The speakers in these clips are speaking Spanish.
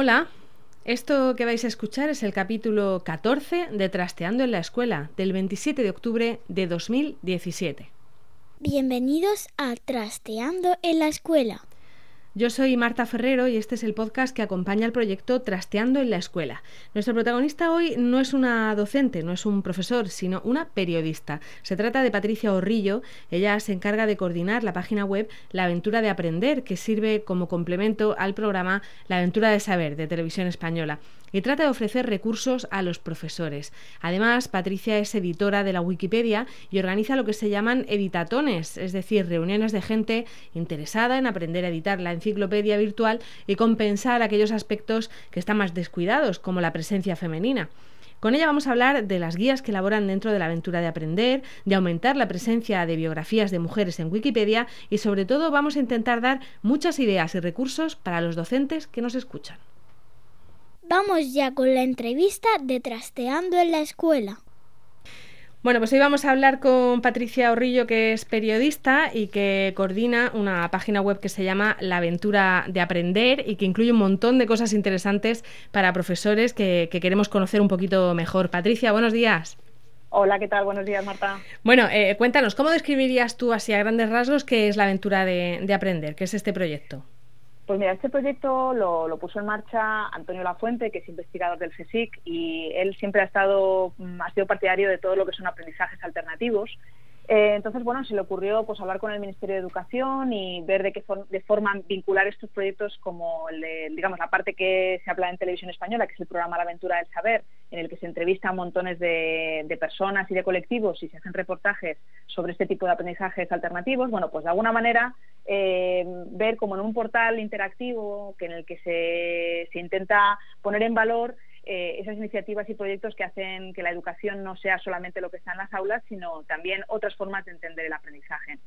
Hola. Esto que vais a escuchar es el capítulo 14 de Trasteando en la Escuela, del 27 de octubre de 2017. Bienvenidos a Trasteando en la Escuela. Yo soy Marta Ferrero y este es el podcast que acompaña al proyecto Trasteando en la Escuela. Nuestro protagonista hoy no es una docente, no es un profesor, sino una periodista. Se trata de Patricia Orrillo. Ella se encarga de coordinar la página web La Aventura de Aprender, que sirve como complemento al programa La Aventura de Saber de Televisión Española y trata de ofrecer recursos a los profesores. Además, Patricia es editora de la Wikipedia y organiza lo que se llaman editatones, es decir, reuniones de gente interesada en aprender a editar la enciclopedia virtual y compensar aquellos aspectos que están más descuidados, como la presencia femenina. Con ella vamos a hablar de las guías que elaboran dentro de la aventura de aprender, de aumentar la presencia de biografías de mujeres en Wikipedia y sobre todo vamos a intentar dar muchas ideas y recursos para los docentes que nos escuchan. Vamos ya con la entrevista de Trasteando en la Escuela. Bueno, pues hoy vamos a hablar con Patricia Orrillo, que es periodista y que coordina una página web que se llama La Aventura de Aprender y que incluye un montón de cosas interesantes para profesores que, queremos conocer un poquito mejor. Patricia, buenos días. Hola, ¿qué tal? Buenos días, Marta. Bueno, eh, cuéntanos, ¿cómo describirías tú así a grandes rasgos qué es la aventura de Aprender? ¿Qué es este proyecto? Pues mira, este proyecto lo, puso en marcha Antonio Lafuente, que es investigador del CSIC, y él siempre ha estado, mm, ha sido partidario de todo lo que son aprendizajes alternativos eh, entonces, bueno, se le ocurrió pues hablar con el Ministerio de Educación y ver de qué de forma vincular estos proyectos como el de, digamos, la parte que se habla en televisión española, que es el programa La Aventura del Saber, en el que se entrevistan montones de, personas y de colectivos y se hacen reportajes sobre este tipo de aprendizajes alternativos. Bueno, pues de alguna manera eh, ver como en un portal interactivo que en el que se, se intenta poner en valor eh, esas iniciativas y proyectos que hacen que la educación no sea solamente lo que está en las aulas, sino también otras formas de entender el aprendizaje.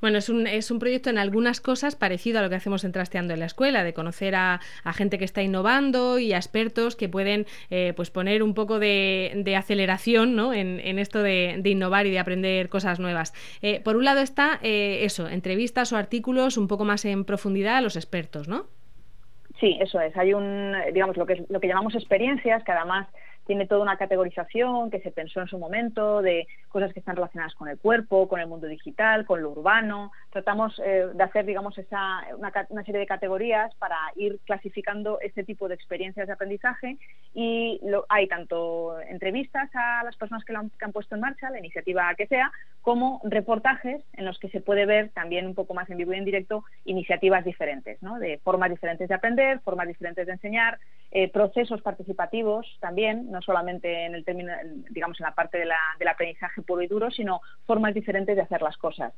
Bueno, es un, es un proyecto en algunas cosas parecido a lo que hacemos en Trasteando en la Escuela, de conocer a, gente que está innovando y a expertos que pueden eh, pues poner un poco de, aceleración ¿no? en, esto de, innovar y de aprender cosas nuevas. Eh, por un lado está eso, entrevistas o artículos un poco más en profundidad a los expertos, ¿no? Sí, eso es. Hay un, digamos, lo que, lo que llamamos experiencias, que además tiene toda una categorización que se pensó en su momento de cosas que están relacionadas con el cuerpo, con el mundo digital, con lo urbano. Tratamos eh, de hacer, digamos, esa, una, serie de categorías para ir clasificando este tipo de experiencias de aprendizaje y lo, hay tanto entrevistas a las personas que lo han puesto en marcha, la iniciativa que sea, como reportajes en los que se puede ver también un poco más en vivo y en directo iniciativas diferentes, ¿no? de formas diferentes de aprender, formas diferentes de enseñar, eh, procesos participativos también, no solamente en el término, digamos, en la parte de la, del aprendizaje puro y duro, sino formas diferentes de hacer las cosas.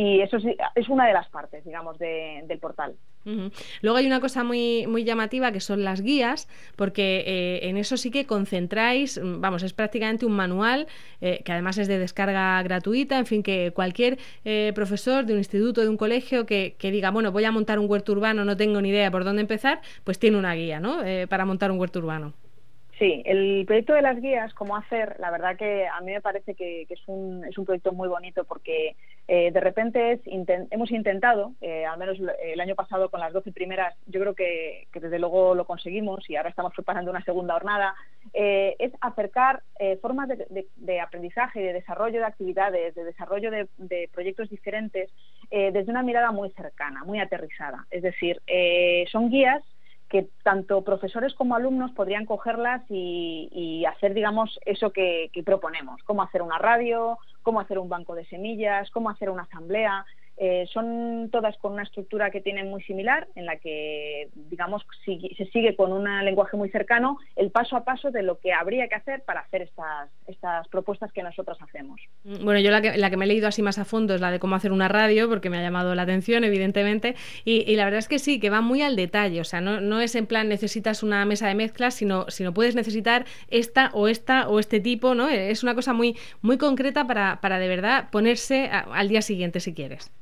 Y eso es, una de las partes, digamos, del portal. Luego hay una cosa muy, muy llamativa que son las guías, porque eh, en eso sí que concentráis, vamos, es prácticamente un manual eh, que además es de descarga gratuita, en fin, que cualquier eh, profesor de un instituto, de un colegio que, que, diga, bueno, voy a montar un huerto urbano, no tengo ni idea por dónde empezar, pues tiene una guía, ¿no? para montar un huerto urbano. Sí, el proyecto de las guías, cómo hacer, la verdad que a mí me parece que, es, un, es un proyecto muy bonito porque eh, de repente hemos intentado, eh, al menos el año pasado con las 12 primeras, yo creo que, desde luego lo conseguimos y ahora estamos preparando una segunda jornada, eh, es acercar formas de, aprendizaje y de desarrollo de actividades, de desarrollo de, de proyectos diferentes desde una mirada muy cercana, muy aterrizada. Es decir, son guías que tanto profesores como alumnos podrían cogerlas y, hacer, digamos, eso que, proponemos, cómo hacer una radio, cómo hacer un banco de semillas, cómo hacer una asamblea. Eh, son todas con una estructura que tienen muy similar, en la que, digamos, se sigue con un lenguaje muy cercano el paso a paso de lo que habría que hacer para hacer estas, estas propuestas que nosotros hacemos. Mm, bueno, yo la que, la que me he leído así más a fondo es la de cómo hacer una radio, porque me ha llamado la atención, evidentemente, y, la verdad es que sí, que va muy al detalle, o sea, no, no es en plan necesitas una mesa de mezclas, sino, sino puedes necesitar esta o esta o este tipo, ¿no? Es una cosa muy, muy concreta para, para de verdad ponerse al día siguiente si quieres.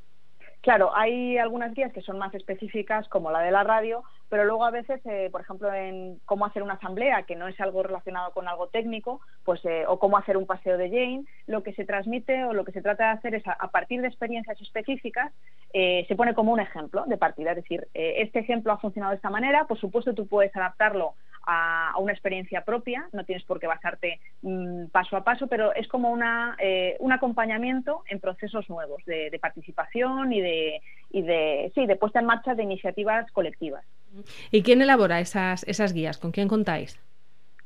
Claro, hay algunas guías que son más específicas, como la de la radio, pero luego a veces, eh, por ejemplo, en cómo hacer una asamblea, que no es algo relacionado con algo técnico, pues eh, o cómo hacer un paseo de Jane, lo que se transmite o lo que se trata de hacer es, a, partir de experiencias específicas, eh, se pone como un ejemplo de partida. Es decir, este ejemplo ha funcionado de esta manera, por supuesto tú puedes adaptarlo a, una experiencia propia, no tienes por qué basarte mm, paso a paso, pero es como una, un acompañamiento en procesos nuevos de, de participación y de, y de, sí, de puesta en marcha de iniciativas colectivas. ¿Y quién elabora esas, esas guías? ¿Con quién contáis?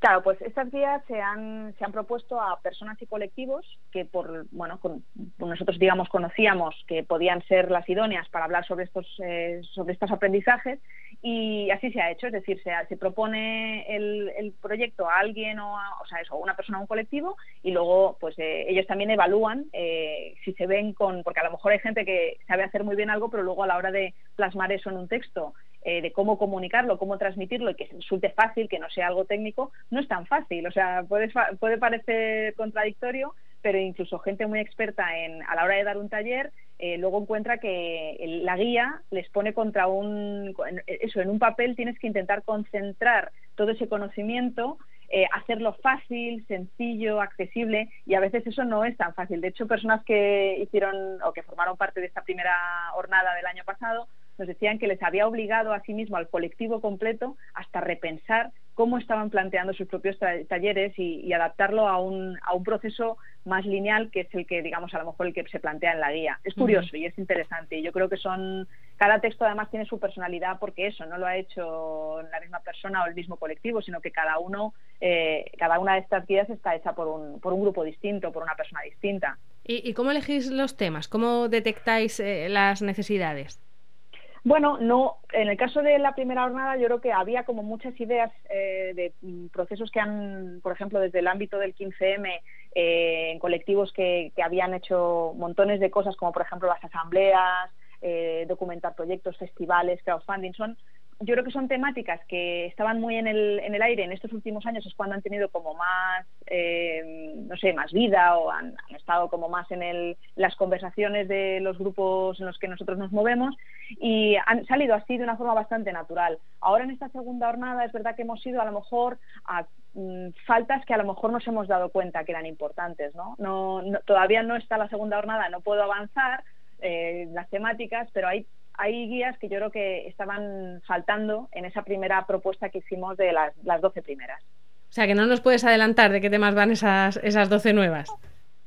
Claro, pues estas guías se han, se han propuesto a personas y colectivos que por, bueno, con, nosotros digamos conocíamos que podían ser las idóneas para hablar sobre estos, eh, sobre estos aprendizajes y así se ha hecho, es decir, se, se propone el, el, proyecto a alguien o, a, o sea, eso, una persona o un colectivo y luego pues eh, ellos también evalúan eh, si se ven con, porque a lo mejor hay gente que sabe hacer muy bien algo, pero luego a la hora de plasmar eso en un texto eh, de cómo comunicarlo, cómo transmitirlo y que resulte fácil, que no sea algo técnico, no es tan fácil. O sea, puede, puede parecer contradictorio, pero incluso gente muy experta en, a la hora de dar un taller, eh, luego encuentra que la guía les pone contra un, eso, en un papel tienes que intentar concentrar todo ese conocimiento eh, hacerlo fácil, sencillo, accesible y a veces eso no es tan fácil. De hecho, personas que hicieron o que formaron parte de esta primera jornada del año pasado nos decían que les había obligado a sí mismo, al colectivo completo, hasta repensar cómo estaban planteando sus propios talleres y, adaptarlo a un, a un proceso más lineal que es el que, digamos, a lo mejor el que se plantea en la guía. Es curioso y es interesante. Y yo creo que son, cada texto además tiene su personalidad porque eso no lo ha hecho la misma persona o el mismo colectivo, sino que cada uno, eh, cada una de estas guías está hecha por un, por un grupo distinto, por una persona distinta. ¿Y, cómo elegís los temas? ¿Cómo detectáis eh, las necesidades? Bueno, no, en el caso de la primera jornada yo creo que había como muchas ideas eh, de mm, procesos que han, por ejemplo, desde el ámbito del 15M, eh, en colectivos que, que, habían hecho montones de cosas, como por ejemplo las asambleas, eh, documentar proyectos, festivales, crowdfunding, son yo creo que son temáticas que estaban muy en el, en el aire en estos últimos años, es cuando han tenido como más, eh, no sé, más vida o han, estado como más en el, las conversaciones de los grupos en los que nosotros nos movemos y han salido así de una forma bastante natural. Ahora en esta segunda jornada es verdad que hemos ido a lo mejor a mm, faltas que a lo mejor nos hemos dado cuenta que eran importantes, ¿no? no, todavía no está la segunda jornada, no puedo avanzar eh, las temáticas, pero hay hay guías que yo creo que estaban faltando en esa primera propuesta que hicimos de las, las 12 primeras. O sea, que no nos puedes adelantar de qué temas van esas, esas 12 nuevas.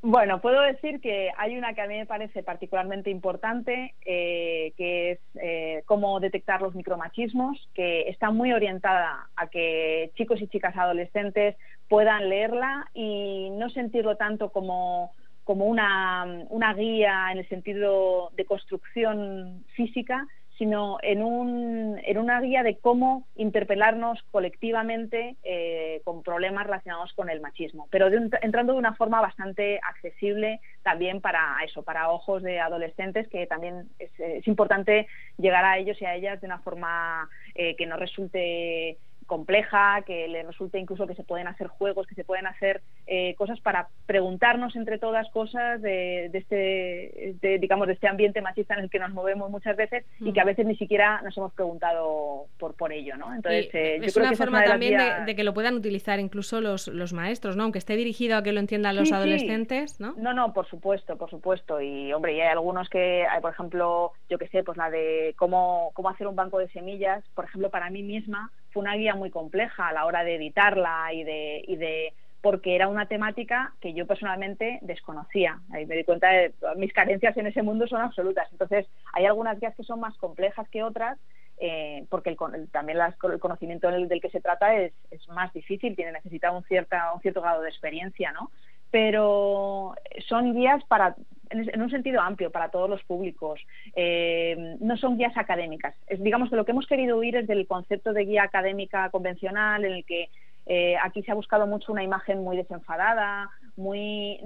Bueno, puedo decir que hay una que a mí me parece particularmente importante, eh, que es eh, cómo detectar los micromachismos, que está muy orientada a que chicos y chicas adolescentes puedan leerla y no sentirlo tanto como como una, una guía en el sentido de construcción física, sino en, un, en una guía de cómo interpelarnos colectivamente eh, con problemas relacionados con el machismo, pero entrando de una forma bastante accesible también para eso, para ojos de adolescentes, que también es, es importante llegar a ellos y a ellas de una forma eh, que no resulte compleja, que le resulte incluso que se pueden hacer juegos, que se pueden hacer eh, cosas para preguntarnos entre todas cosas de, este, digamos, de este ambiente machista en el que nos movemos muchas veces y que a mm. veces ni siquiera nos hemos preguntado por, por ello, ¿no? Entonces, eh, es una forma también de, que lo puedan utilizar incluso los, los maestros, ¿no? Aunque esté dirigido a que lo entiendan los adolescentes, ¿no? No, no, por supuesto, por supuesto. Y, hombre, y hay algunos que, hay, por ejemplo, yo que sé, pues la de cómo, cómo hacer un banco de semillas, por ejemplo, para mí misma, fue una guía muy compleja a la hora de editarla y de, y de porque era una temática que yo personalmente desconocía. Ahí me di cuenta de mis carencias en ese mundo son absolutas. Entonces, hay algunas guías que son más complejas que otras, eh, porque el, también el conocimiento del, del, que se trata es, es más difícil, tiene necesita un, cierta, un cierto grado de experiencia, ¿no? Pero son guías para en, un sentido amplio para todos los públicos. Eh, no son guías académicas. Es, digamos que lo que hemos querido huir es del concepto de guía académica convencional en el que eh, aquí se ha buscado mucho una imagen muy desenfadada, muy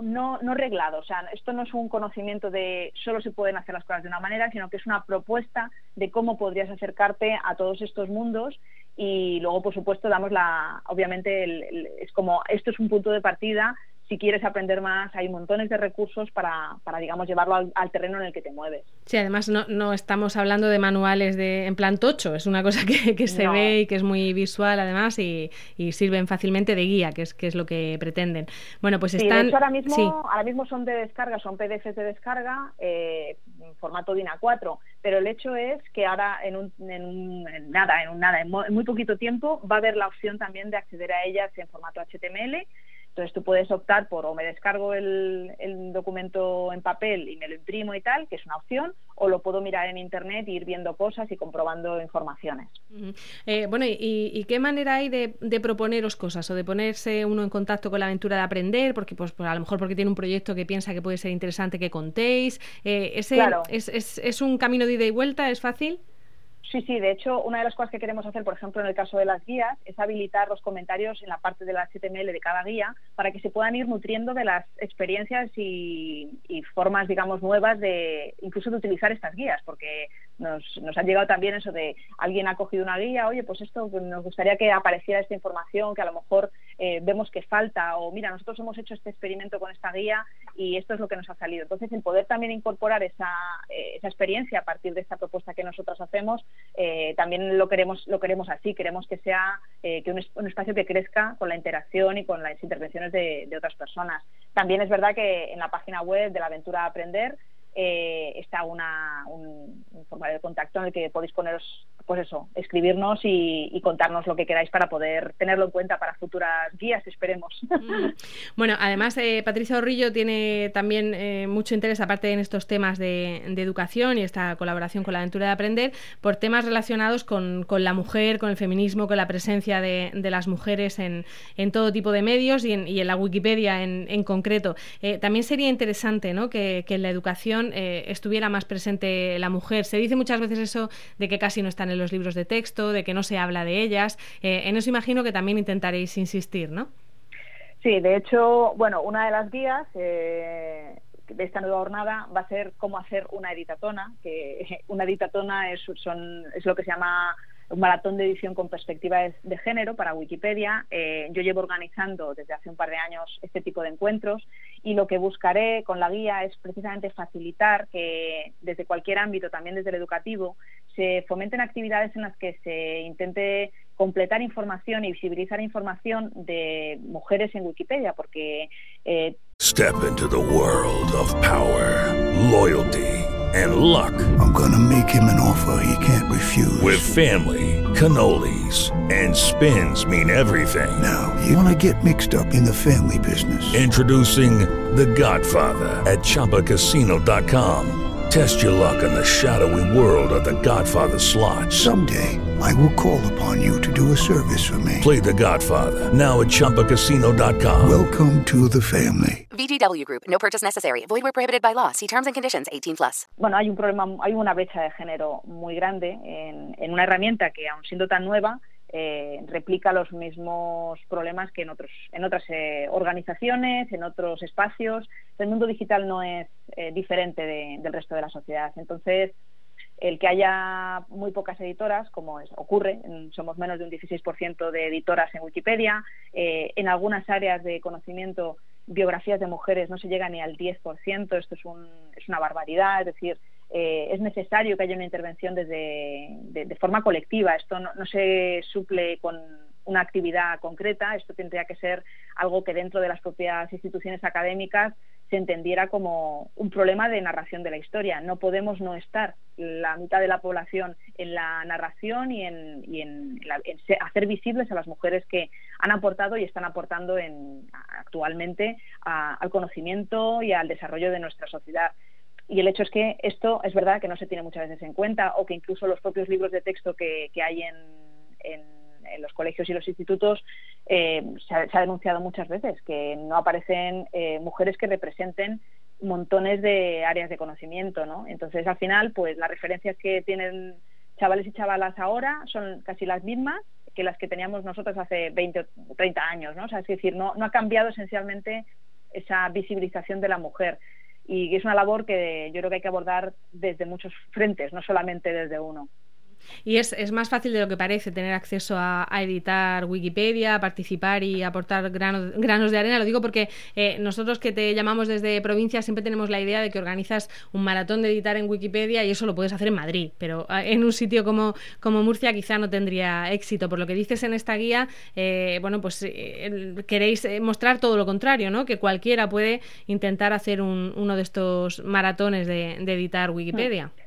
no, no reglado. O sea, esto no es un conocimiento de solo se pueden hacer las cosas de una manera, sino que es una propuesta de cómo podrías acercarte a todos estos mundos y luego, por supuesto, damos la, obviamente, es como esto es un punto de partida si quieres aprender más, hay montones de recursos para, para digamos, llevarlo al, terreno en el que te mueves. Sí, además no, no estamos hablando de manuales de en plan tocho, es una cosa que, que se ve y que es muy visual además y, y, sirven fácilmente de guía, que es, que es lo que pretenden. Bueno, pues están... ahora mismo, ahora mismo son de descarga, son PDFs de descarga, eh, en formato DIN A4, pero el hecho es que ahora en, un, en, nada, en un nada, en muy poquito tiempo va a haber la opción también de acceder a ellas en formato HTML entonces tú puedes optar por o me descargo el, documento en papel y me lo imprimo y tal, que es una opción, o lo puedo mirar en internet e ir viendo cosas y comprobando informaciones. Eh, bueno, ¿y, qué manera hay de, proponeros cosas o de ponerse uno en contacto con la aventura de aprender? Porque pues, pues a lo mejor porque tiene un proyecto que piensa que puede ser interesante que contéis. Eh, ese, es, es, ¿Es un camino de ida y vuelta? ¿Es fácil? Sí, sí, de hecho, una de las cosas que queremos hacer, por ejemplo, en el caso de las guías, es habilitar los comentarios en la parte del HTML de cada guía para que se puedan ir nutriendo de las experiencias y, formas, digamos, nuevas de incluso de utilizar estas guías, porque nos, nos ha llegado también eso de alguien ha cogido una guía, oye, pues esto pues nos gustaría que apareciera esta información que a lo mejor eh, vemos que falta, o mira, nosotros hemos hecho este experimento con esta guía y esto es lo que nos ha salido. Entonces, el poder también incorporar esa, eh, esa experiencia a partir de esta propuesta que nosotras hacemos, eh, también lo queremos, lo queremos así, queremos que sea que un, espacio que crezca con la interacción y con las intervenciones de, otras personas. También es verdad que en la página web de la aventura Aprender eh, está una, un, formulario de contacto en el que podéis poneros, pues eso, escribirnos y, contarnos lo que queráis para poder tenerlo en cuenta para futuras guías, esperemos. Bueno, además, eh, Patricia Orrillo tiene también eh, mucho interés, aparte en estos temas de, educación y esta colaboración con la aventura de aprender, por temas relacionados con, con la mujer, con el feminismo, con la presencia de, las mujeres en, en, todo tipo de medios y en, y en la Wikipedia en, concreto. también sería interesante ¿no? que, que en la educación eh, estuviera más presente la mujer. Se dice muchas veces eso de que casi no están en los libros de texto, de que no se habla de ellas. Eh, en eso imagino que también intentaréis insistir, ¿no? Sí, de hecho, bueno, una de las guías eh, de esta nueva jornada va a ser cómo hacer una editatona, que una editatona es lo que se llama un maratón de edición con perspectiva de género para Wikipedia. Eh, yo llevo organizando desde hace un par de años este tipo de encuentros y lo que buscaré con la guía es precisamente facilitar que desde cualquier ámbito, también desde el educativo, se fomenten actividades en las que se intente completar información y visibilizar información de mujeres en Wikipedia, porque... Eh... Step into the world of power, loyalty and luck. I'm gonna make him an offer he can't refuse. With family, cannolis and spins mean everything. Now, you wanna get mixed up in the family business. Introducing The Godfather at ChumbaCasino.com. Test your luck in the shadowy world of the Godfather slot. Someday, I will call upon you to do a service for me. Play the Godfather, now at Chumpacasino.com. Welcome to the family. VGW Group, no purchase necessary. Void where prohibited by law. See terms and conditions 18 plus. Bueno, hay un problema, hay una brecha de género muy grande en, en una herramienta que, aun siendo tan nueva, eh, replica los mismos problemas que en, otros, en otras eh, organizaciones, en otros espacios. El mundo digital no es eh, diferente del resto de la sociedad. Entonces, el que haya muy pocas editoras, como es, ocurre, somos menos de un 16% de editoras en Wikipedia, en algunas áreas de conocimiento, biografías de mujeres no se llega ni al 10%, esto es, un, es una barbaridad, es decir, eh, es necesario que haya una intervención desde, de, forma colectiva. Esto no, se suple con una actividad concreta, esto tendría que ser algo que dentro de las propias instituciones académicas se entendiera como un problema de narración de la historia. No podemos no estar la mitad de la población en la narración y en, hacer visibles a las mujeres que han aportado y están aportando actualmente al conocimiento y al desarrollo de nuestra sociedad. Y el hecho es que esto es verdad que no se tiene muchas veces en cuenta o que incluso los propios libros de texto que, hay en, los colegios y los institutos eh, se, ha, denunciado muchas veces que no aparecen eh, mujeres que representen montones de áreas de conocimiento, ¿no? Entonces, al final, pues las referencias que tienen chavales y chavalas ahora son casi las mismas que las que teníamos nosotros hace 20 o 30 años, ¿no? O sea, es decir, no, no ha cambiado esencialmente esa visibilización de la mujer y es una labor que yo creo que hay que abordar desde muchos frentes, no solamente desde uno. Y es, es, más fácil de lo que parece tener acceso a, editar Wikipedia, participar y aportar granos, granos de arena. Lo digo porque eh, nosotros que te llamamos desde provincia siempre tenemos la idea de que organizas un maratón de editar en Wikipedia y eso lo puedes hacer en Madrid, pero ah, en un sitio como, como Murcia quizá no tendría éxito. Por lo que dices en esta guía, eh, bueno, pues eh, queréis mostrar todo lo contrario, ¿no? Que cualquiera puede intentar hacer un, uno de estos maratones de, de editar Wikipedia. Mm.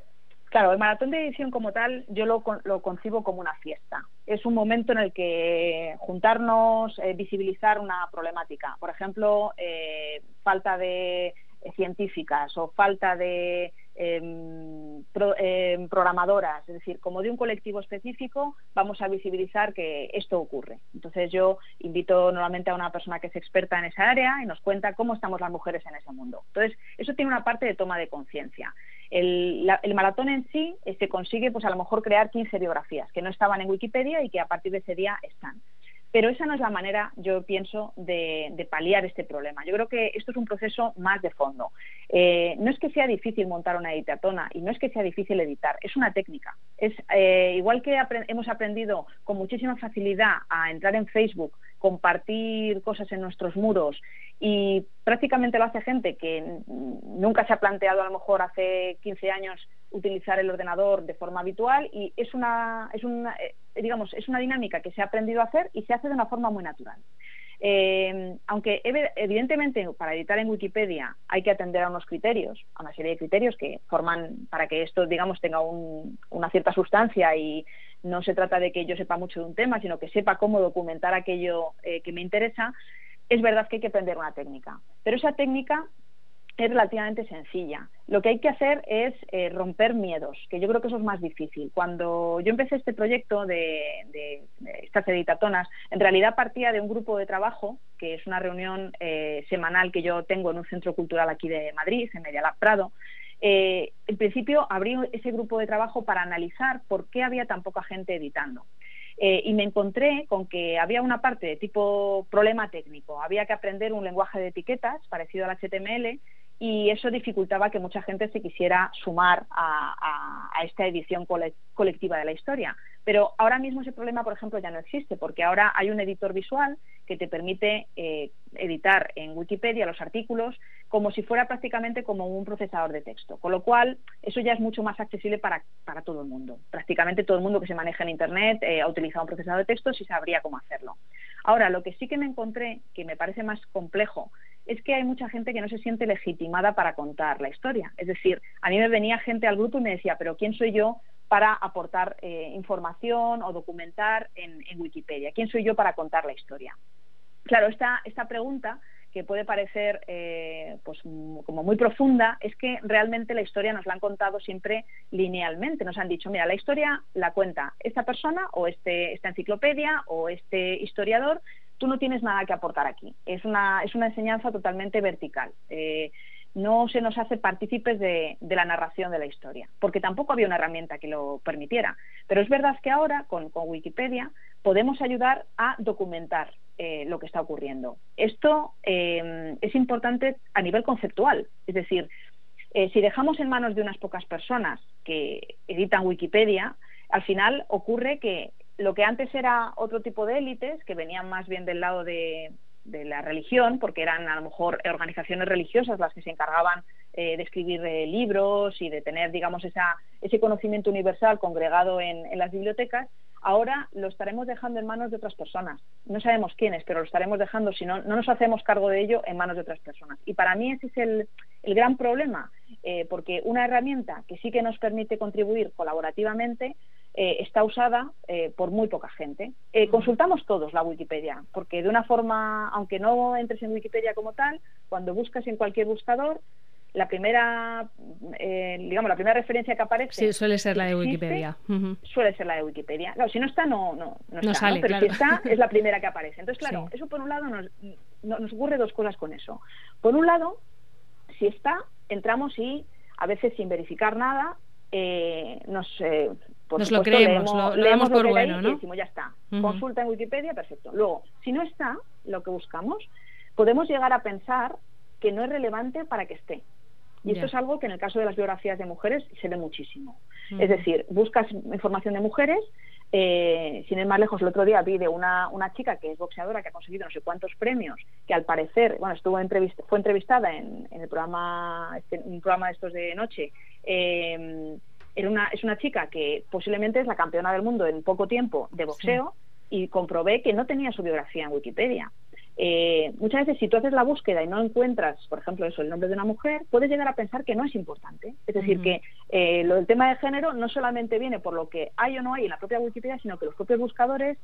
Claro, el maratón de edición como tal yo lo, lo concibo como una fiesta. Es un momento en el que juntarnos, eh, visibilizar una problemática. Por ejemplo, eh, falta de eh, científicas o falta de em, em, programadoras, es decir, como de un colectivo específico, vamos a visibilizar que esto ocurre. Entonces yo invito nuevamente a una persona que es experta en esa área y nos cuenta cómo estamos las mujeres en ese mundo. Entonces, eso tiene una parte de toma de conciencia. El, el, maratón en sí se este, consigue, pues a lo mejor, crear 15 biografías que no estaban en Wikipedia y que a partir de ese día están. Pero esa no es la manera, yo pienso, de, paliar este problema. Yo creo que esto es un proceso más de fondo. Eh, no es que sea difícil montar una editatona y no es que sea difícil editar, es una técnica. Es eh, igual que hemos aprendido con muchísima facilidad a entrar en Facebook, compartir cosas en nuestros muros y prácticamente lo hace gente que nunca se ha planteado a lo mejor hace 15 años utilizar el ordenador de forma habitual y es una, es una, eh, digamos, es una dinámica que se ha aprendido a hacer y se hace de una forma muy natural. Eh, aunque evidentemente para editar en Wikipedia hay que atender a unos criterios, a una serie de criterios que forman para que esto, digamos, tenga una cierta sustancia y no se trata de que yo sepa mucho de un tema, sino que sepa cómo documentar aquello eh, que me interesa, es verdad que hay que aprender una técnica. Pero esa técnica es relativamente sencilla. Lo que hay que hacer es eh, romper miedos, que yo creo que eso es más difícil. Cuando yo empecé este proyecto de, estas editatonas, en realidad partía de un grupo de trabajo, que es una reunión eh, semanal que yo tengo en un centro cultural aquí de Madrid, en Medialab Prado. Eh, en principio abrí ese grupo de trabajo para analizar por qué había tan poca gente editando. y me encontré con que había una parte de tipo problema técnico. Había que aprender un lenguaje de etiquetas parecido al HTML y eso dificultaba que mucha gente se quisiera sumar a, esta edición colectiva de la historia. Pero ahora mismo ese problema, por ejemplo, ya no existe, porque ahora hay un editor visual que te permite eh, editar en Wikipedia los artículos como si fuera prácticamente como un procesador de texto, con lo cual eso ya es mucho más accesible para, todo el mundo. Prácticamente todo el mundo que se maneja en Internet eh, ha utilizado un procesador de texto y sabría cómo hacerlo. Ahora, lo que sí que me encontré, que me parece más complejo, es que hay mucha gente que no se siente legitimada para contar la historia. Es decir, a mí me venía gente al grupo y me decía, pero ¿quién soy yo para aportar eh, información o documentar en, Wikipedia? ¿Quién soy yo para contar la historia? Claro, esta, esta pregunta que puede parecer eh, pues como muy profunda es que realmente la historia nos la han contado siempre linealmente. Nos han dicho, mira, la historia la cuenta esta persona o este, esta enciclopedia o este historiador tú no tienes nada que aportar aquí. Es una, es una enseñanza totalmente vertical. Eh, no se nos hace partícipes de, la narración de la historia, porque tampoco había una herramienta que lo permitiera. Pero es verdad que ahora, con, Wikipedia, podemos ayudar a documentar eh, lo que está ocurriendo. Esto eh, es importante a nivel conceptual, es decir, si dejamos en manos de unas pocas personas que editan Wikipedia, al final ocurre que lo que antes era otro tipo de élites, que venían más bien del lado de, la religión, porque eran a lo mejor organizaciones religiosas las que se encargaban eh, de escribir eh, libros y de tener, digamos, esa, ese conocimiento universal congregado en, las bibliotecas, ahora lo estaremos dejando en manos de otras personas. No sabemos quiénes, pero lo estaremos dejando, si no, no nos hacemos cargo de ello, en manos de otras personas. Y para mí ese es el, gran problema, eh, porque una herramienta que sí que nos permite contribuir colaborativamente, eh, está usada eh, por muy poca gente. Eh, consultamos todos la Wikipedia, porque de una forma, aunque no entres en Wikipedia como tal, cuando buscas en cualquier buscador, la primera, digamos, la primera referencia que aparece. Sí, suele ser la de Wikipedia. Suele ser la de Wikipedia. Claro, si no está, no, no, no, está, pero si está, es la primera que aparece. Entonces, claro, eso por un lado nos, nos ocurre dos cosas con eso. Por un lado, si está, entramos y a veces sin verificar nada eh, nos, eh, nos lo creemos, lo, leemos por bueno, ¿no? Y decimos, ya está, consulta en Wikipedia, perfecto. Luego, si no está lo que buscamos, podemos llegar a pensar que no es relevante para que esté. Y esto es algo que en el caso de las biografías de mujeres se ve muchísimo. Es decir, buscas información de mujeres, eh, sin ir más lejos, el otro día vi de una, una chica que es boxeadora, que ha conseguido no sé cuántos premios, que al parecer, bueno, estuvo entrevista, fue entrevistada en, el programa, este, un programa de estos de noche, eh, era una, es una chica que posiblemente es la campeona del mundo en poco tiempo de boxeo y comprobé que no tenía su biografía en Wikipedia. Eh, muchas veces si tú haces la búsqueda y no encuentras, por ejemplo, eso, el nombre de una mujer, puedes llegar a pensar que no es importante. Es decir, que eh, lo del tema de género no solamente viene por lo que hay o no hay en la propia Wikipedia, sino que los propios buscadores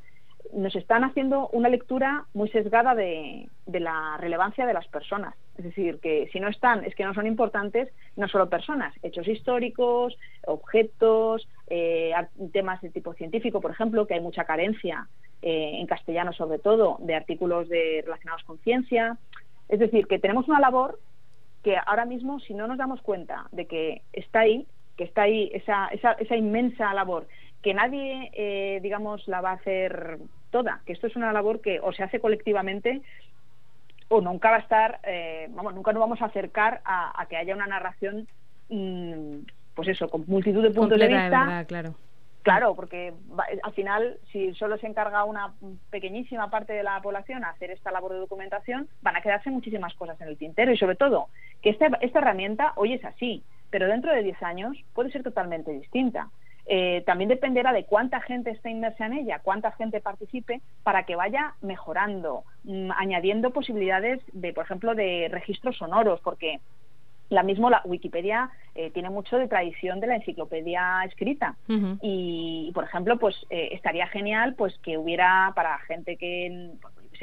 nos están haciendo una lectura muy sesgada de, la relevancia de las personas. Es decir, que si no están, es que no son importantes no solo personas, hechos históricos, objetos, eh, temas de tipo científico, por ejemplo, que hay mucha carencia eh, en castellano sobre todo de artículos de, relacionados con ciencia. Es decir, que tenemos una labor que ahora mismo, si no nos damos cuenta de que está ahí, que está ahí esa, esa, esa inmensa labor que nadie, eh, digamos, la va a hacer toda, que esto es una labor que o se hace colectivamente o nunca va a estar, eh, vamos, nunca nos vamos a acercar a, que haya una narración, mm, pues eso, con multitud de puntos de vista. claro. Claro, porque al final, si solo se encarga una pequeñísima parte de la población a hacer esta labor de documentación, van a quedarse muchísimas cosas en el tintero y sobre todo que esta, esta herramienta hoy es así, pero dentro de 10 años puede ser totalmente distinta. Eh, también dependerá de cuánta gente esté inmersa en ella, cuánta gente participe, para que vaya mejorando, mm, añadiendo posibilidades de, por ejemplo, de registros sonoros, porque la misma la Wikipedia eh, tiene mucho de tradición de la enciclopedia escrita. Y, por ejemplo, pues eh, estaría genial pues que hubiera para gente que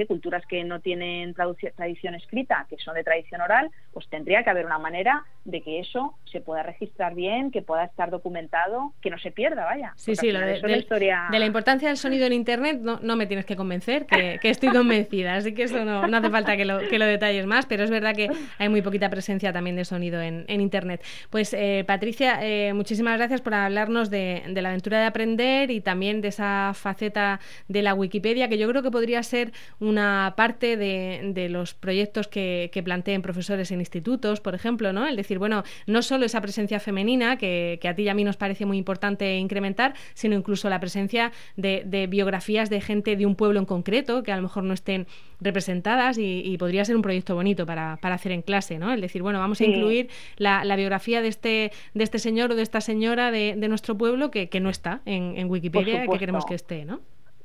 culturas que no tienen tradición escrita, que son de tradición oral, pues tendría que haber una manera de que eso se pueda registrar bien, que pueda estar documentado, que no se pierda, vaya. Sí, sí, lo de, historia... de, la importancia del sonido en Internet no, no me tienes que convencer, que, estoy convencida, así que eso no, no, hace falta que lo, que lo detalles más, pero es verdad que hay muy poquita presencia también de sonido en, en Internet. Pues eh, Patricia, eh, muchísimas gracias por hablarnos de, de la aventura de aprender y también de esa faceta de la Wikipedia, que yo creo que podría ser una parte de, los proyectos que, planteen profesores en institutos, por ejemplo, ¿no? El decir, bueno, no solo esa presencia femenina, que, a ti y a mí nos parece muy importante incrementar, sino incluso la presencia de, biografías de gente de un pueblo en concreto, que a lo mejor no estén representadas y, podría ser un proyecto bonito para, hacer en clase, ¿no? El decir, bueno, vamos a incluir la, biografía de este, de este señor o de esta señora de, nuestro pueblo que, no está en, en Wikipedia, que queremos que esté, ¿no?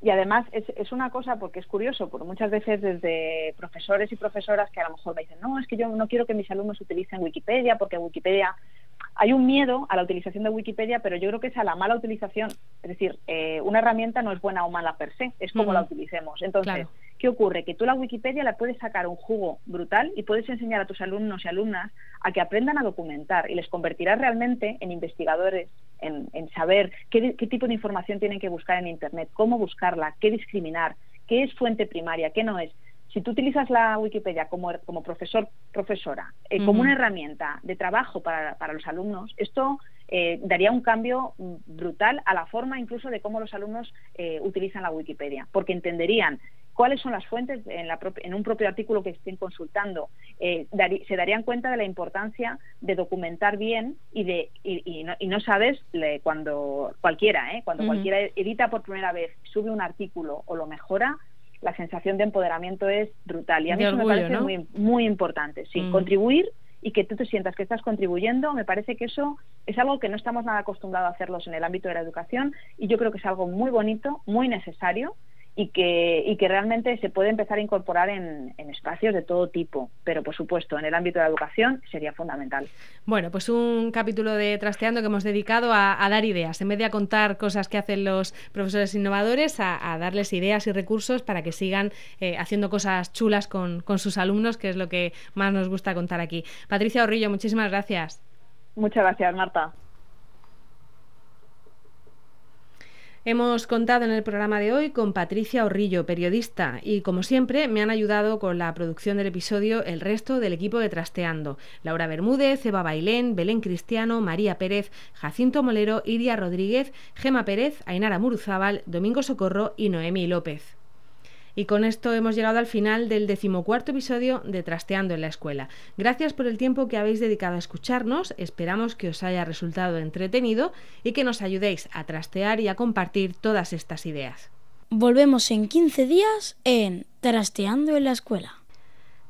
Y además es, es, una cosa porque es curioso, porque muchas veces desde profesores y profesoras que a lo mejor me dicen, no, es que yo no quiero que mis alumnos utilicen Wikipedia porque Wikipedia hay un miedo a la utilización de Wikipedia, pero yo creo que es a la mala utilización. Es decir, eh, una herramienta no es buena o mala per se, es como la utilicemos. Entonces, ¿qué ocurre? Que tú la Wikipedia la puedes sacar un jugo brutal y puedes enseñar a tus alumnos y alumnas a que aprendan a documentar y les convertirás realmente en investigadores, en, saber qué, tipo de información tienen que buscar en Internet, cómo buscarla, qué discriminar, qué es fuente primaria, qué no es. Si tú utilizas la Wikipedia como, como profesor, profesora, eh, como una herramienta de trabajo para, para los alumnos, esto eh, daría un cambio brutal a la forma incluso de cómo los alumnos eh, utilizan la Wikipedia, porque entenderían cuáles son las fuentes en, la en un propio artículo que estén consultando, eh, se darían cuenta de la importancia de documentar bien y de y, no, sabes cuando cualquiera, ¿eh? cuando cualquiera edita por primera vez, sube un artículo o lo mejora, la sensación de empoderamiento es brutal y a mí eso me parece muy, muy importante, sí, mm. contribuir y que tú te sientas que estás contribuyendo, me parece que eso es algo que no estamos nada acostumbrados a hacerlos en el ámbito de la educación y yo creo que es algo muy bonito, muy necesario y que, y que realmente se puede empezar a incorporar en, espacios de todo tipo, pero por supuesto en el ámbito de la educación sería fundamental. Bueno, pues un capítulo de Trasteando que hemos dedicado a, dar ideas, en vez de a contar cosas que hacen los profesores innovadores, a, darles ideas y recursos para que sigan eh, haciendo cosas chulas con, con sus alumnos, que es lo que más nos gusta contar aquí. Patricia Orrillo, muchísimas gracias. Muchas gracias, Marta. Hemos contado en el programa de hoy con Patricia Orrillo, periodista, y como siempre me han ayudado con la producción del episodio el resto del equipo de Trasteando. Laura Bermúdez, Eva Bailén, Belén Cristiano, María Pérez, Jacinto Molero, Iria Rodríguez, Gema Pérez, Ainara Muruzábal, Domingo Socorro y Noemi López. Y con esto hemos llegado al final del decimocuarto episodio de Trasteando en la Escuela. Gracias por el tiempo que habéis dedicado a escucharnos, esperamos que os haya resultado entretenido y que nos ayudéis a trastear y a compartir todas estas ideas. Volvemos en 15 días en Trasteando en la Escuela.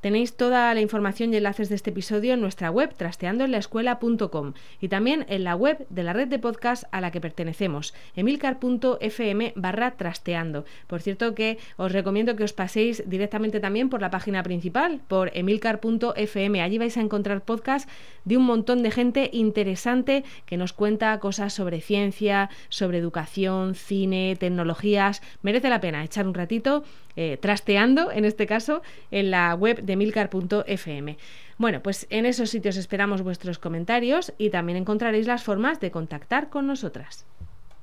Tenéis toda la información y enlaces de este episodio en nuestra web trasteandoenlaescuela.com y también en la web de la red de podcast a la que pertenecemos, emilcar.fm barra trasteando. Por cierto que os recomiendo que os paséis directamente también por la página principal, por emilcar.fm. Allí vais a encontrar podcast de un montón de gente interesante que nos cuenta cosas sobre ciencia, sobre educación, cine, tecnologías. Merece la pena echar un ratito eh, trasteando, en este caso, en la web de Bueno, pues en esos sitios esperamos vuestros comentarios y también encontraréis las formas de contactar con nosotras.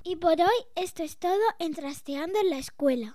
Y por hoy esto es todo en Trasteando en la Escuela.